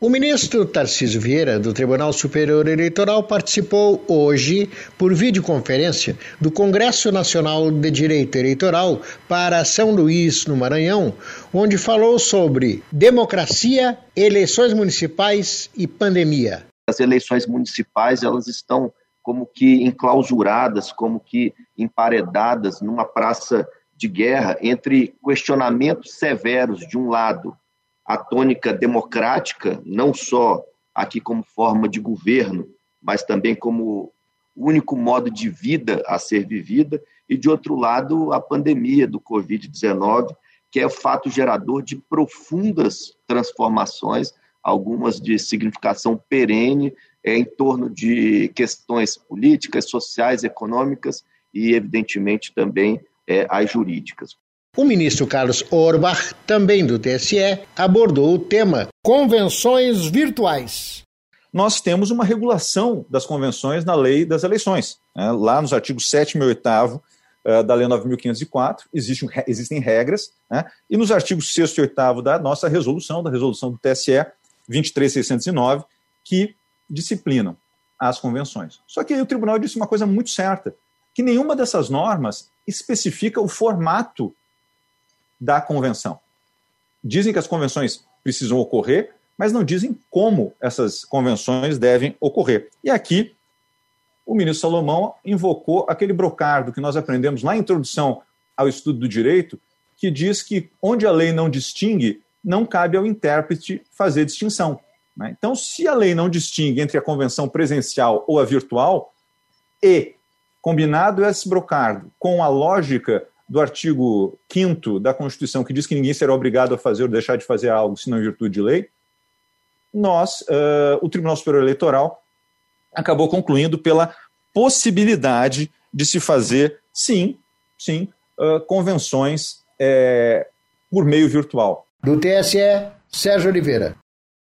O ministro Tarcísio Vieira, do Tribunal Superior Eleitoral, participou hoje, por videoconferência, do Congresso Nacional de Direito Eleitoral para São Luís, no Maranhão, onde falou sobre democracia, eleições municipais e pandemia. As eleições municipais, elas estão como que enclausuradas, como que emparedadas numa praça de guerra entre questionamentos severos de um lado a tônica democrática, não só aqui como forma de governo, mas também como único modo de vida a ser vivida, e de outro lado, a pandemia do Covid-19, que é o fato gerador de profundas transformações, algumas de significação perene, é, em torno de questões políticas, sociais, econômicas e, evidentemente, também é, as jurídicas. O ministro Carlos Orbach, também do TSE, abordou o tema convenções virtuais. Nós temos uma regulação das convenções na lei das eleições. Né? Lá nos artigos 7 e 8 uh, da Lei 9.504 existem, existem regras, né? e nos artigos 6 e 8 da nossa resolução, da resolução do TSE 23609, que disciplinam as convenções. Só que aí o tribunal disse uma coisa muito certa, que nenhuma dessas normas especifica o formato da convenção. Dizem que as convenções precisam ocorrer, mas não dizem como essas convenções devem ocorrer. E aqui, o ministro Salomão invocou aquele brocardo que nós aprendemos em introdução ao estudo do direito, que diz que onde a lei não distingue, não cabe ao intérprete fazer distinção. Né? Então, se a lei não distingue entre a convenção presencial ou a virtual, e combinado esse brocardo com a lógica do artigo 5 da Constituição, que diz que ninguém será obrigado a fazer ou deixar de fazer algo senão em virtude de lei, nós, uh, o Tribunal Superior Eleitoral, acabou concluindo pela possibilidade de se fazer, sim, sim, uh, convenções é, por meio virtual. Do TSE, Sérgio Oliveira.